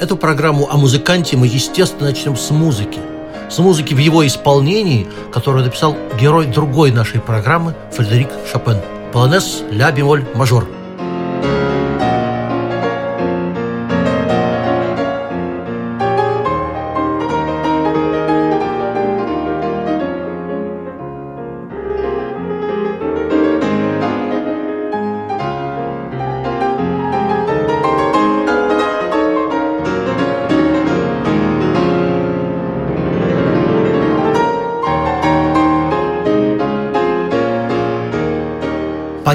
Эту программу о музыканте мы, естественно, начнем с музыки. С музыки в его исполнении, которую написал герой другой нашей программы Фредерик Шопен. Полонез ля бемоль мажор –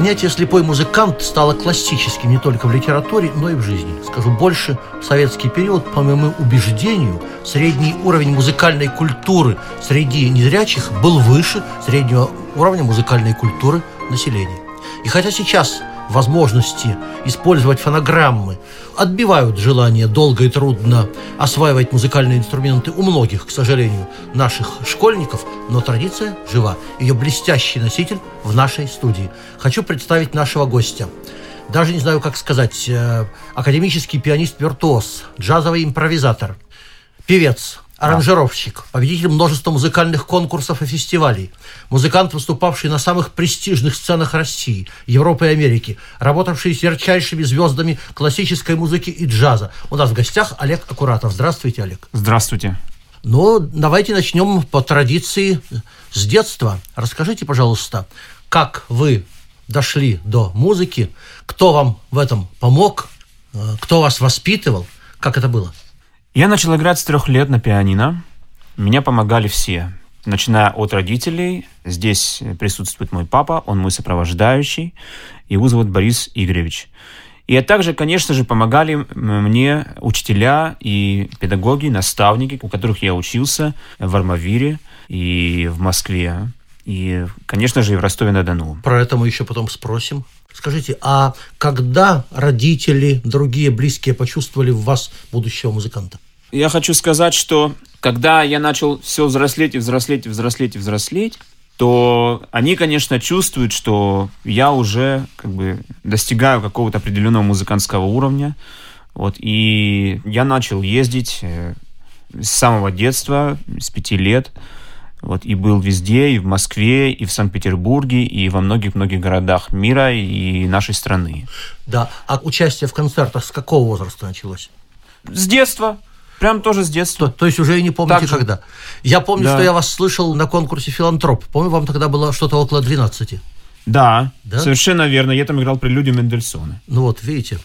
Понятие «слепой музыкант» стало классическим не только в литературе, но и в жизни. Скажу больше, в советский период, по моему убеждению, средний уровень музыкальной культуры среди незрячих был выше среднего уровня музыкальной культуры населения. И хотя сейчас возможности использовать фонограммы отбивают желание долго и трудно осваивать музыкальные инструменты у многих, к сожалению, наших школьников, но традиция жива. Ее блестящий носитель в нашей студии. Хочу представить нашего гостя. Даже не знаю, как сказать, э, академический пианист-виртуоз, джазовый импровизатор, певец, аранжировщик, победитель множества музыкальных конкурсов и фестивалей, музыкант, выступавший на самых престижных сценах России, Европы и Америки, работавший с ярчайшими звездами классической музыки и джаза. У нас в гостях Олег Акуратов. Здравствуйте, Олег. Здравствуйте. Ну, давайте начнем по традиции с детства. Расскажите, пожалуйста, как вы дошли до музыки, кто вам в этом помог, э, кто вас воспитывал, как это было? Я начал играть с трех лет на пианино. Меня помогали все, начиная от родителей. Здесь присутствует мой папа, он мой сопровождающий. Его зовут Борис Игоревич. И также, конечно же, помогали мне учителя и педагоги, наставники, у которых я учился в Армавире и в Москве. И, конечно же, и в Ростове-на-Дону. Про это мы еще потом спросим. Скажите, а когда родители, другие близкие почувствовали в вас будущего музыканта? Я хочу сказать, что когда я начал все взрослеть и взрослеть и взрослеть и взрослеть, то они, конечно, чувствуют, что я уже как бы достигаю какого-то определенного музыкантского уровня. Вот, и я начал ездить э, с самого детства, с пяти лет. Вот, и был везде, и в Москве, и в Санкт-Петербурге, и во многих-многих городах мира и нашей страны. Да, а участие в концертах с какого возраста началось? С детства. Прям тоже с детства. То, то есть уже и не помните, так когда. Я помню, да. что я вас слышал на конкурсе «Филантроп». Помню, вам тогда было что-то около 12. Да, да, совершенно верно. Я там играл прелюдию Мендельсона. Ну вот, видите.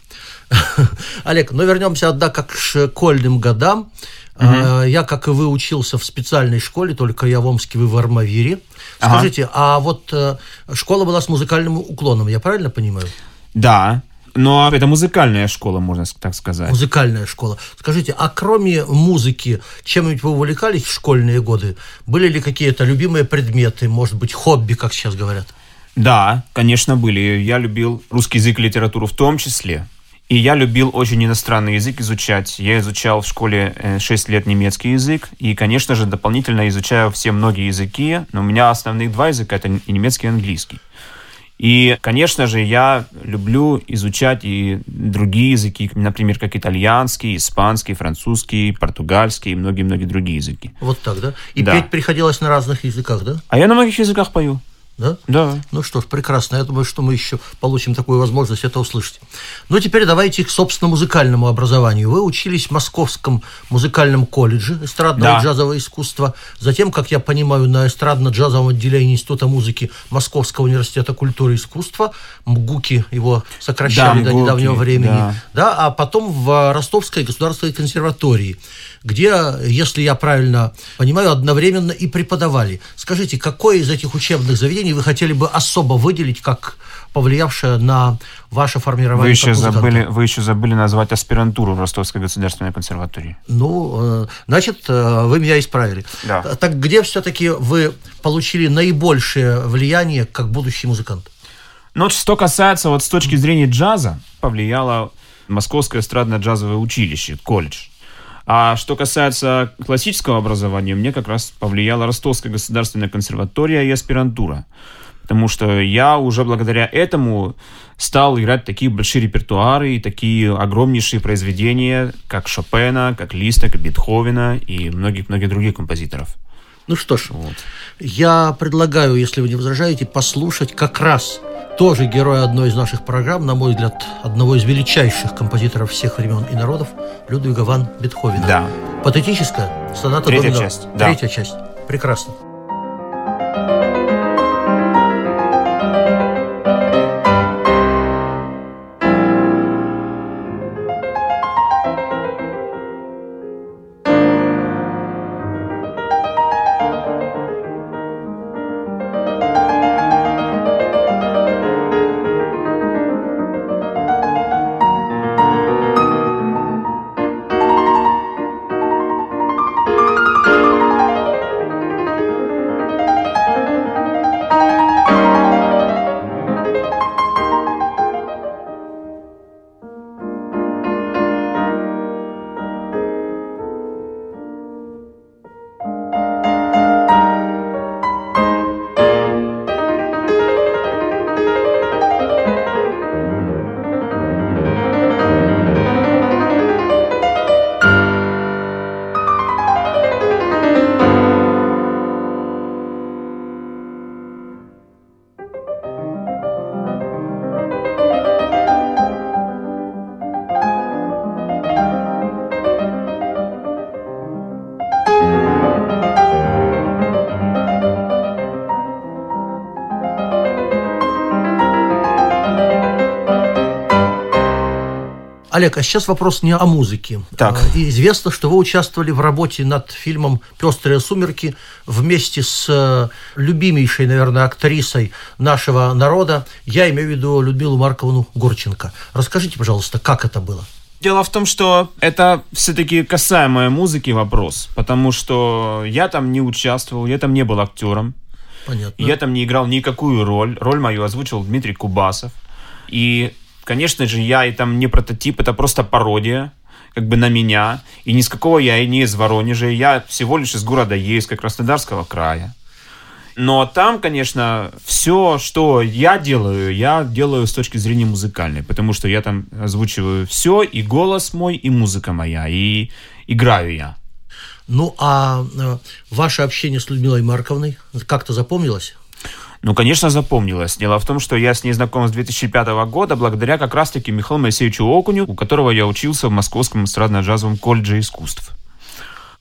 Олег, ну вернемся, однако, к школьным годам. Угу. Я, как и вы, учился в специальной школе, только я в Омске, вы в Армавире. Скажите, ага. а вот э, школа была с музыкальным уклоном, я правильно понимаю? Да. Но это музыкальная школа, можно так сказать. Музыкальная школа. Скажите, а кроме музыки, чем-нибудь вы увлекались в школьные годы? Были ли какие-то любимые предметы, может быть, хобби, как сейчас говорят? Да, конечно, были. Я любил русский язык и литературу в том числе. И я любил очень иностранный язык изучать. Я изучал в школе 6 э, лет немецкий язык. И, конечно же, дополнительно изучаю все многие языки. Но у меня основных два языка — это немецкий и английский. И, конечно же, я люблю изучать и другие языки, например, как итальянский, испанский, французский, португальский и многие-многие другие языки. Вот так, да? И да. петь приходилось на разных языках, да? А я на многих языках пою. Да? Да. Ну что ж, прекрасно. Я думаю, что мы еще получим такую возможность это услышать. Ну, теперь давайте к, собственно, музыкальному образованию. Вы учились в Московском музыкальном колледже эстрадного да. и джазового искусства. Затем, как я понимаю, на эстрадно-джазовом отделении Института музыки Московского университета культуры и искусства. МГУКи его сокращали да, до недавнего времени. Да. да. А потом в Ростовской государственной консерватории где, если я правильно понимаю, одновременно и преподавали. Скажите, какое из этих учебных заведений произведение вы хотели бы особо выделить как повлиявшее на ваше формирование Вы еще, забыли, вы еще забыли назвать аспирантуру в Ростовской государственной консерватории. Ну, э, значит, э, вы меня исправили. Да. Т- Так где все-таки вы получили наибольшее влияние как будущий музыкант? Ну, что касается вот с точки зрения джаза, повлияло Московское эстрадно-джазовое училище, колледж. А что касается классического образования, мне как раз повлияла Ростовская государственная консерватория и аспирантура. Потому что я уже благодаря этому стал играть такие большие репертуары и такие огромнейшие произведения, как Шопена, как Листа, как Бетховена и многих-многих других композиторов. Ну что ж, Вот. я предлагаю, если вы не возражаете, послушать как раз тоже героя одной из наших программ, на мой взгляд, одного из величайших композиторов всех времен и народов, Людвига ван Бетховена. Да. Патетическая соната Третья часть, да. Третья часть. Прекрасно. Олег, а сейчас вопрос не о музыке. Так. А, и Известно, что вы участвовали в работе над фильмом «Пестрые сумерки» вместе с э, любимейшей, наверное, актрисой нашего народа. Я имею в виду Людмилу Марковну Гурченко. Расскажите, пожалуйста, как это было? Дело в том, что это все-таки касаемое музыки вопрос, потому что я там не участвовал, я там не был актером, Понятно. я там не играл никакую роль. Роль мою озвучил Дмитрий Кубасов. И, конечно же, я и там не прототип, это просто пародия как бы на меня. И ни с какого я и не из Воронежа, я всего лишь из города Ейска, Краснодарского края. Но там, конечно, все, что я делаю, я делаю с точки зрения музыкальной, потому что я там озвучиваю все, и голос мой, и музыка моя, и играю я. Ну, а э, ваше общение с Людмилой Марковной как-то запомнилось? Ну, конечно, запомнилось. Дело в том, что я с ней знаком с 2005 года благодаря как раз-таки Михаилу Моисеевичу Окуню, у которого я учился в Московском эстрадно-джазовом колледже искусств.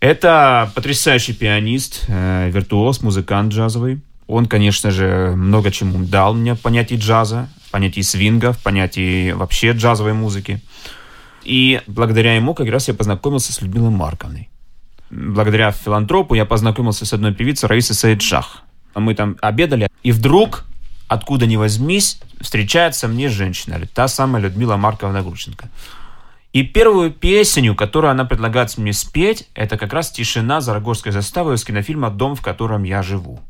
Это потрясающий пианист, э, виртуоз, музыкант джазовый. Он, конечно же, много чему дал мне в понятии джаза, в понятии свинга, в понятии вообще джазовой музыки. И благодаря ему как раз я познакомился с Людмилой Марковной. Благодаря филантропу я познакомился с одной певицей Раисой Саидшах. Мы там обедали, и вдруг, откуда ни возьмись, встречается мне женщина, та самая Людмила Марковна Грученко. И первую песню, которую она предлагает мне спеть, это как раз «Тишина» Зарогорской заставы из кинофильма «Дом, в котором я живу».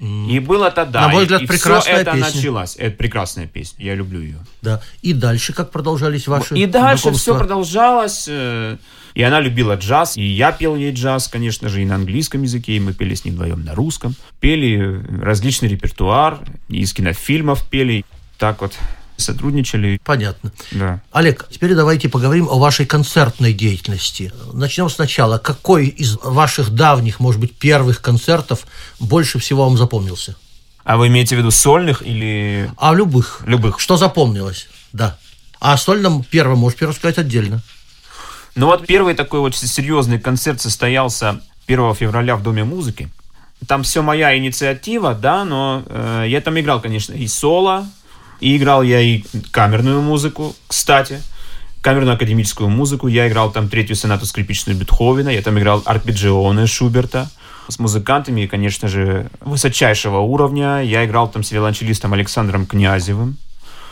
И было тогда. На мой и- взгляд, и прекрасная все это песня. началось. Это прекрасная песня. Я люблю ее. Да. И дальше как продолжались ваши И дальше все продолжалось. э, И она любила джаз. И я пел ей джаз, конечно же, и на английском языке. И мы пели с ней вдвоем на русском. Пели э, различный репертуар. И из кинофильмов пели. Так вот сотрудничали. Понятно. Да. Олег, теперь давайте поговорим о вашей концертной деятельности. Начнем сначала. Какой из ваших давних, может быть, первых концертов больше всего вам запомнился? А вы имеете в виду сольных или А любых. любых? Что запомнилось? Да. А о сольном первом можете рассказать отдельно. Ну вот первый такой вот серьезный концерт состоялся 1 февраля в Доме музыки. Там все моя инициатива, да, но э, я там играл, конечно, и соло, и играл я и камерную музыку, кстати, камерную академическую музыку. Я играл там третью сонату скрипичную Бетховена, я там играл арпеджионы Шуберта. с музыкантами, конечно же, высочайшего уровня. Я играл там с виолончелистом Александром Князевым.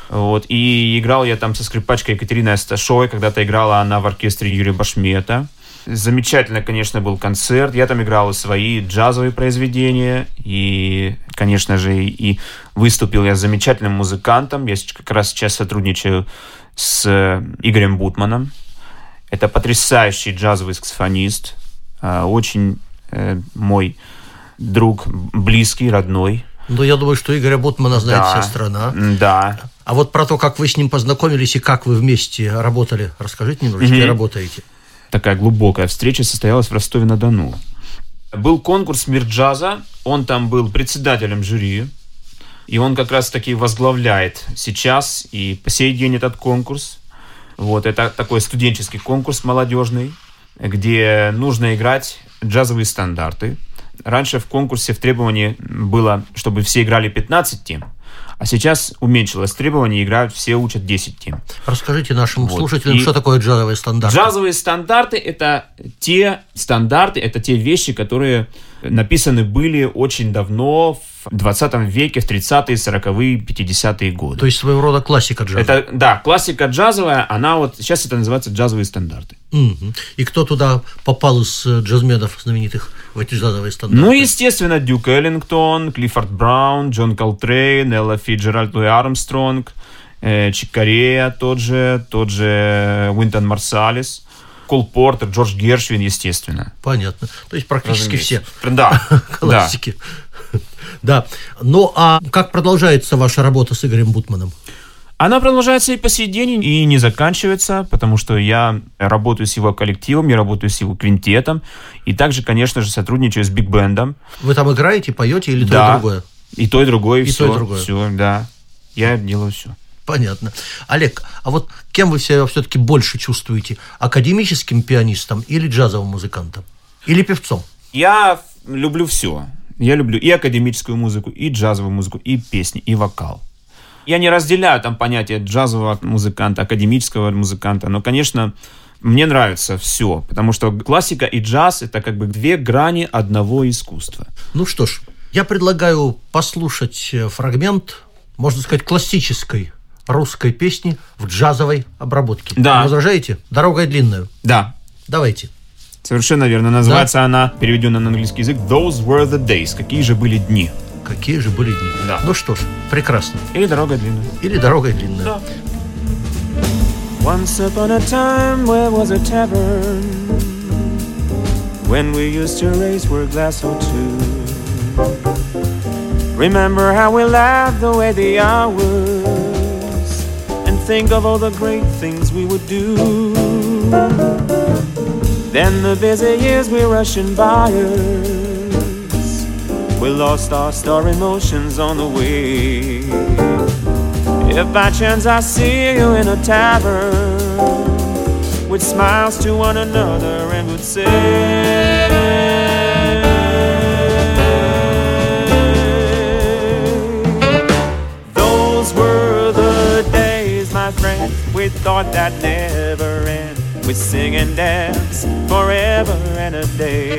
Вот, и играл я там со скрипачкой Екатериной Асташовой, когда-то играла она в оркестре Юрия Башмета. Замечательно, конечно, был концерт. Я там играл и свои джазовые произведения. И, конечно же, и выступил я с замечательным музыкантом. Я как раз сейчас сотрудничаю с э, Игорем Бутманом. Это потрясающий джазовый саксофонист. а, Очень э, мой друг, близкий, родной. Ну, я думаю, что Игоря Бутмана знает Да. вся страна. Да. А вот про то, как вы с ним познакомились и как вы вместе работали, расскажите немножечко, Мгм. и работаете. такая глубокая встреча состоялась в Ростове-на-Дону. Был конкурс «Мир джаза», он там был председателем жюри, и он как раз-таки возглавляет сейчас и по сей день этот конкурс. Вот, это такой студенческий конкурс молодежный, где нужно играть джазовые стандарты. Раньше в конкурсе в требовании было, чтобы все играли 15 тем, а сейчас уменьшилось требование, играют все учат 10 тем. Расскажите нашим Вот. слушателям, И- что такое джазовые стандарты. Джазовые стандарты – это те стандарты, это те вещи, которые написаны были очень давно, в 20 веке, в 30-е, 40-е, 50-е годы. То есть своего рода классика джаза. это, да, классика джазовая, она вот, сейчас это называется джазовые стандарты. Мгм. И кто туда попал из э, джазменов знаменитых в эти джазовые стандарты? Ну, естественно, Дюк Эллингтон, Клиффорд Браун, Джон Колтрейн, Элла Фицджеральд, Луи Армстронг, э, Чик Корея тот же, тот же Уинтон Марсалис, Кол Портер, Джордж Гершвин, естественно. Понятно. То есть практически все Разумеется. Да, да. классики. Да. Ну, а как продолжается ваша работа с Игорем Бутманом? Она продолжается и по сей день, и не заканчивается, потому что я работаю с его коллективом, я работаю с его квинтетом, и также, конечно же, сотрудничаю с биг-бендом. Вы там играете, поете или то и Да. другое? И то, и другое, И все. то, и другое. Все, да. Я делаю все. Понятно. Олег, а вот кем вы себя все-таки больше чувствуете? Академическим пианистом или джазовым музыкантом? Или певцом? Я люблю все. Я люблю и академическую музыку, и джазовую музыку, и песни, и вокал. Я не разделяю там понятие джазового музыканта, академического музыканта, но, конечно, мне нравится все, потому что классика и джаз это как бы две грани одного искусства. Ну что ж, я предлагаю послушать э, фрагмент, можно сказать, классической русской песни в джазовой обработке. Да. Не возражаете? Дорога длинная. Да, Давайте. совершенно верно. Называется она, переведена на английский язык, Those Were the Days. Какие же были дни? Какие же были дни. Да. Ну что ж, прекрасно. Или дорога длинная. Или дорога длинная. Да. Once upon a time, where was a tavern when we used to raise were glass or two. Remember how we laughed the way the hours think of all the great things we would do. Then the busy years we're rushing by us. We lost our star emotions on the way. If by chance I see you in a tavern with smiles to one another and would say, we thought that never end. We sing and dance forever and a day.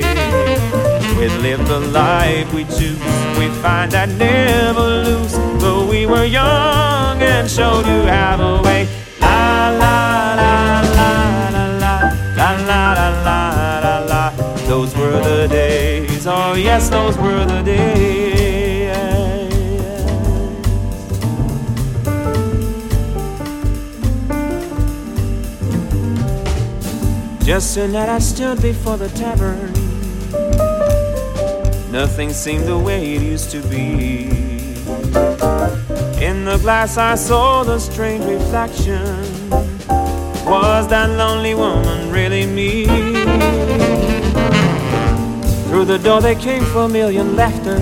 We live the life we choose. We find that never lose. Though we were young and showed you how to way. La la la la la la la la la la la. Those were the days. Oh yes, those were the days. Just a night I stood before the tavern. Nothing seemed the way it used to be. In the glass I saw the strange reflection. Was that lonely woman really me? Through the door there came familiar laughter.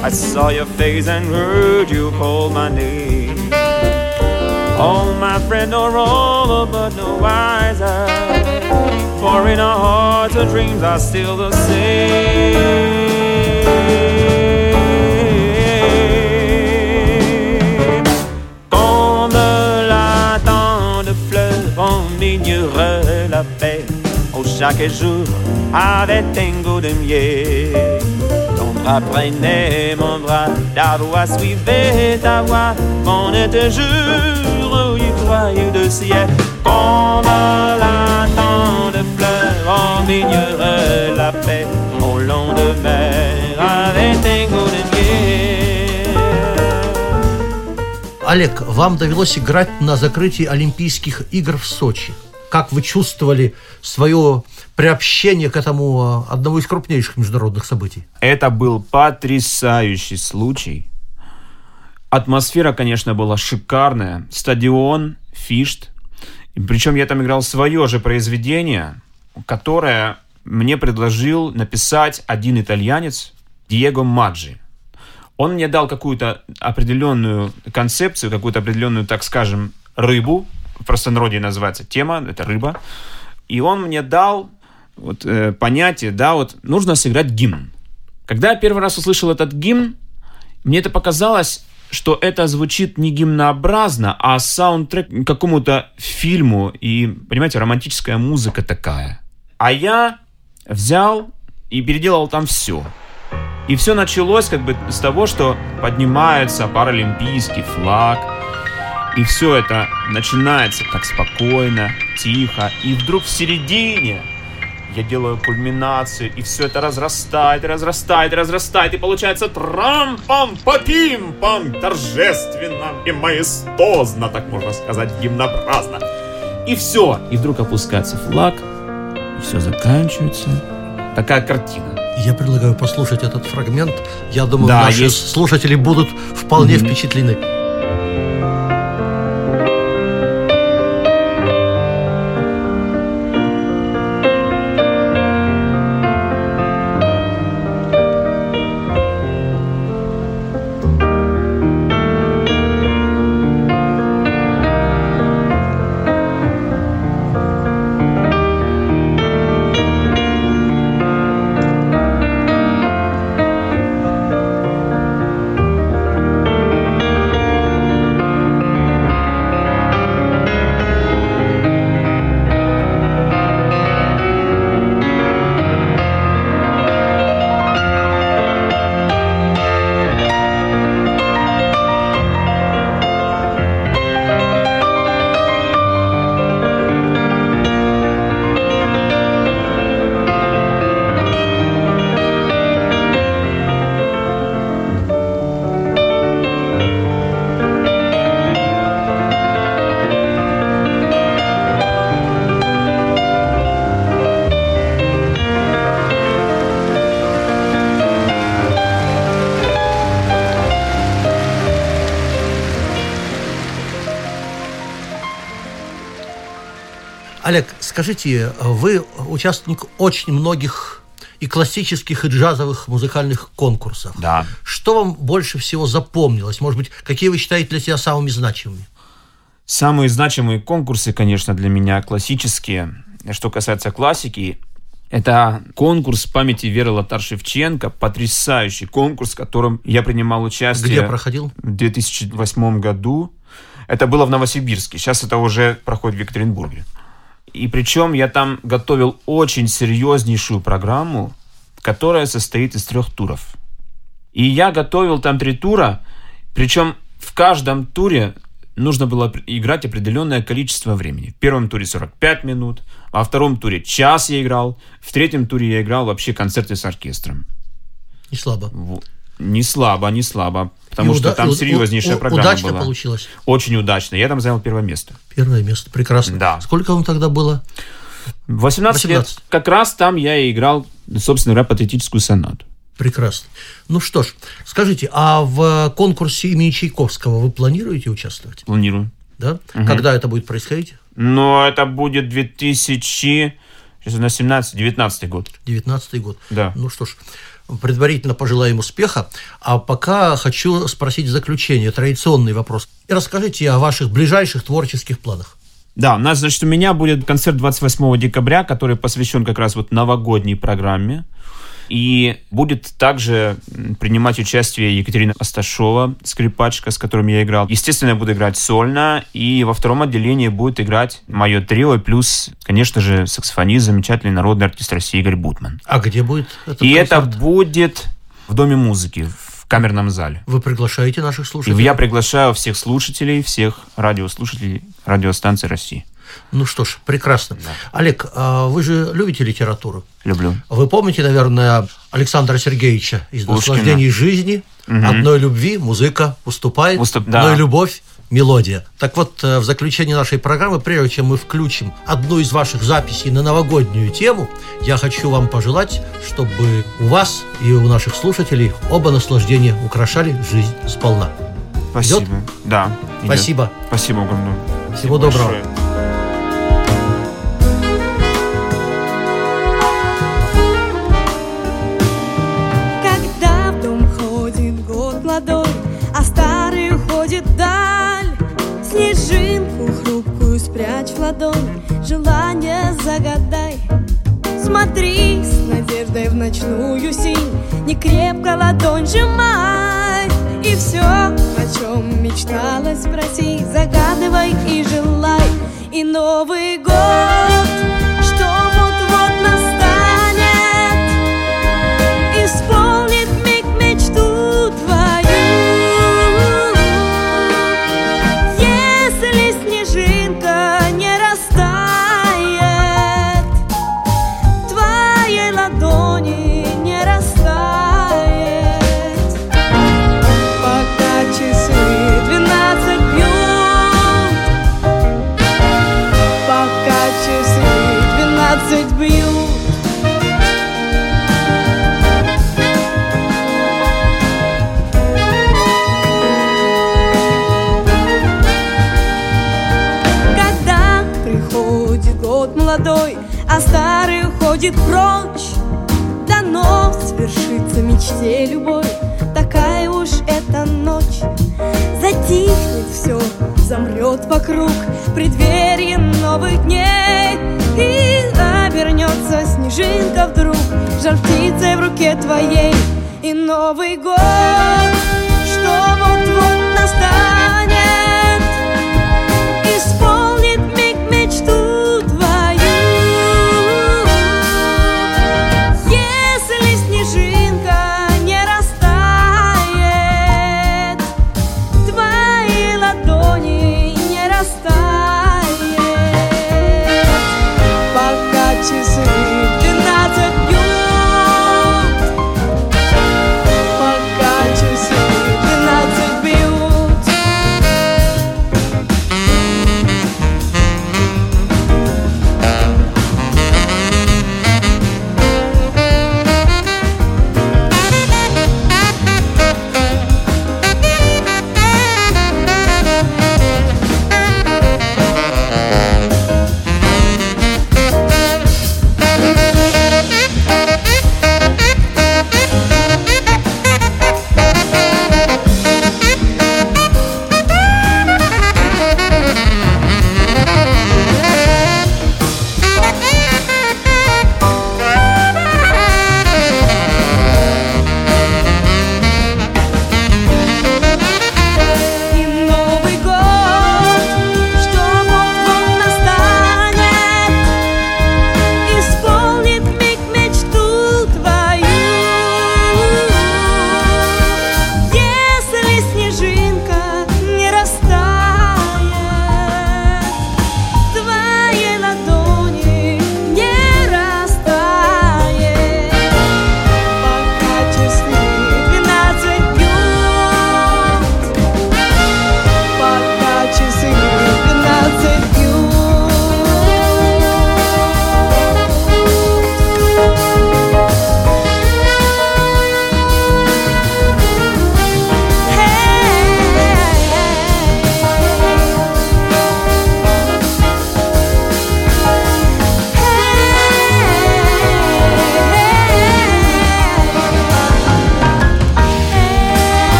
I saw your face and heard you call my name. Oh, my friend, no older but no wiser. For in our hearts, the dreams are still the same. Comme la dent de on ignorait la paix. Au chaque jour avec tango de miel. Ton bras prenait mon bras, ta voix suivait ta voix, on était jour croyait de ciel. Comme la de fleurs, on vignerait la paix au long de mer avec tango de miel. Олег, вам довелось играть на закрытии Олимпийских игр в Сочи. Как вы чувствовали свое приобщение к этому а, одному из крупнейших международных событий? Это был потрясающий случай. Атмосфера, конечно, была шикарная. Стадион, фишт. Причем я там играл свое же произведение, которое мне предложил написать один итальянец, Диего Маджи. Он мне дал какую-то определенную концепцию, какую-то определенную, так скажем, рыбу, в простонародье называется тема, это рыба. И он мне дал вот, э, понятие, да, вот нужно сыграть гимн. Когда я первый раз услышал этот гимн, мне это показалось, что это звучит не гимнообразно, а саундтрек какому-то фильму, и, понимаете, романтическая музыка такая. А я взял и переделал там все. И все началось как бы с того, что поднимается паралимпийский флаг, и все это начинается так спокойно, тихо, и вдруг в середине я делаю кульминацию, и все это разрастает, разрастает, разрастает, и получается трам-пам-па-пим-пам, торжественно и маестозно, так можно сказать, гимнообразно. И все, и вдруг опускается флаг, и все заканчивается. Такая картина. Я предлагаю послушать этот фрагмент. Я думаю, Да, наши есть. слушатели будут вполне Мгм. впечатлены. Олег, скажите, вы участник очень многих и классических, и джазовых музыкальных конкурсов. Да. Что вам больше всего запомнилось? Может быть, какие вы считаете для себя самыми значимыми? Самые значимые конкурсы, конечно, для меня классические. Что касается классики, это конкурс памяти Веры Лотар-Шевченко, потрясающий конкурс, в котором я принимал участие Где проходил? в 2008 году. Это было в Новосибирске, сейчас это уже проходит в Екатеринбурге. И причем я там готовил очень серьезнейшую программу, которая состоит из трех туров. И я готовил там три тура, причем в каждом туре нужно было играть определенное количество времени. В первом туре 45 минут, во втором туре час я играл, в третьем туре я играл вообще концерты с оркестром. Не слабо. Во- Не слабо, не слабо, потому И что уда- там у- серьезнейшая у- программа Удачно была. получилось. Очень удачно. Я там занял первое место. Первое место. Прекрасно. Да. Сколько вам тогда было? 18, 18. лет. Как раз там я и играл, собственно говоря, патетическую сонату. Прекрасно. Ну что ж, скажите, а в конкурсе имени Чайковского вы планируете участвовать? Планирую. Да? Когда это будет происходить? Но это будет 2000... Сейчас у нас 17-19 год. 19 год. Да. Ну что ж, предварительно пожелаем успеха. А пока хочу спросить в заключение традиционный вопрос. И расскажите о ваших ближайших творческих планах. Да, у нас, значит, у меня будет концерт 28 декабря, который посвящен как раз вот новогодней программе. И будет также принимать участие Екатерина Асташова, скрипачка, с которым я играл. Естественно, я буду играть сольно. И во втором отделении будет играть мое трио, плюс, конечно же, саксофонист, замечательный народный артист России Игорь Бутман. А где будет этот И это концерт? будет в Доме музыки, в камерном зале. Вы приглашаете наших И слушателей? я приглашаю всех слушателей, всех радиослушателей радиостанции России. Ну что ж, прекрасно. Олег, а вы же любите литературу? Люблю. Вы помните, наверное, Александра Сергеевича из Пушкина. «Наслаждений жизни»? Одной любви музыка уступает, Уступ- да. но и любовь мелодия. Так вот, э, в заключение нашей программы, прежде чем мы включим одну из ваших записей на новогоднюю тему, я хочу вам пожелать, чтобы у вас и у наших слушателей оба наслаждения украшали жизнь сполна. Спасибо. Да. идет. Спасибо. Спасибо огромное. Всего Спасибо доброго. большое. Ладонь, желание загадай. Смотри с надеждой в ночную синь, не крепко ладонь сжимай. И все, о чем мечталось, проси, загадывай и желай. И Новый год, приходит год молодой, а старый уходит прочь, Дано свершится мечте любой, такая уж эта ночь. Затихнет все, замрет вокруг в преддверии новых дней. И обернется снежинка вдруг жар птицей в руке твоей. И Новый год, что вот-вот настанет. Исполнит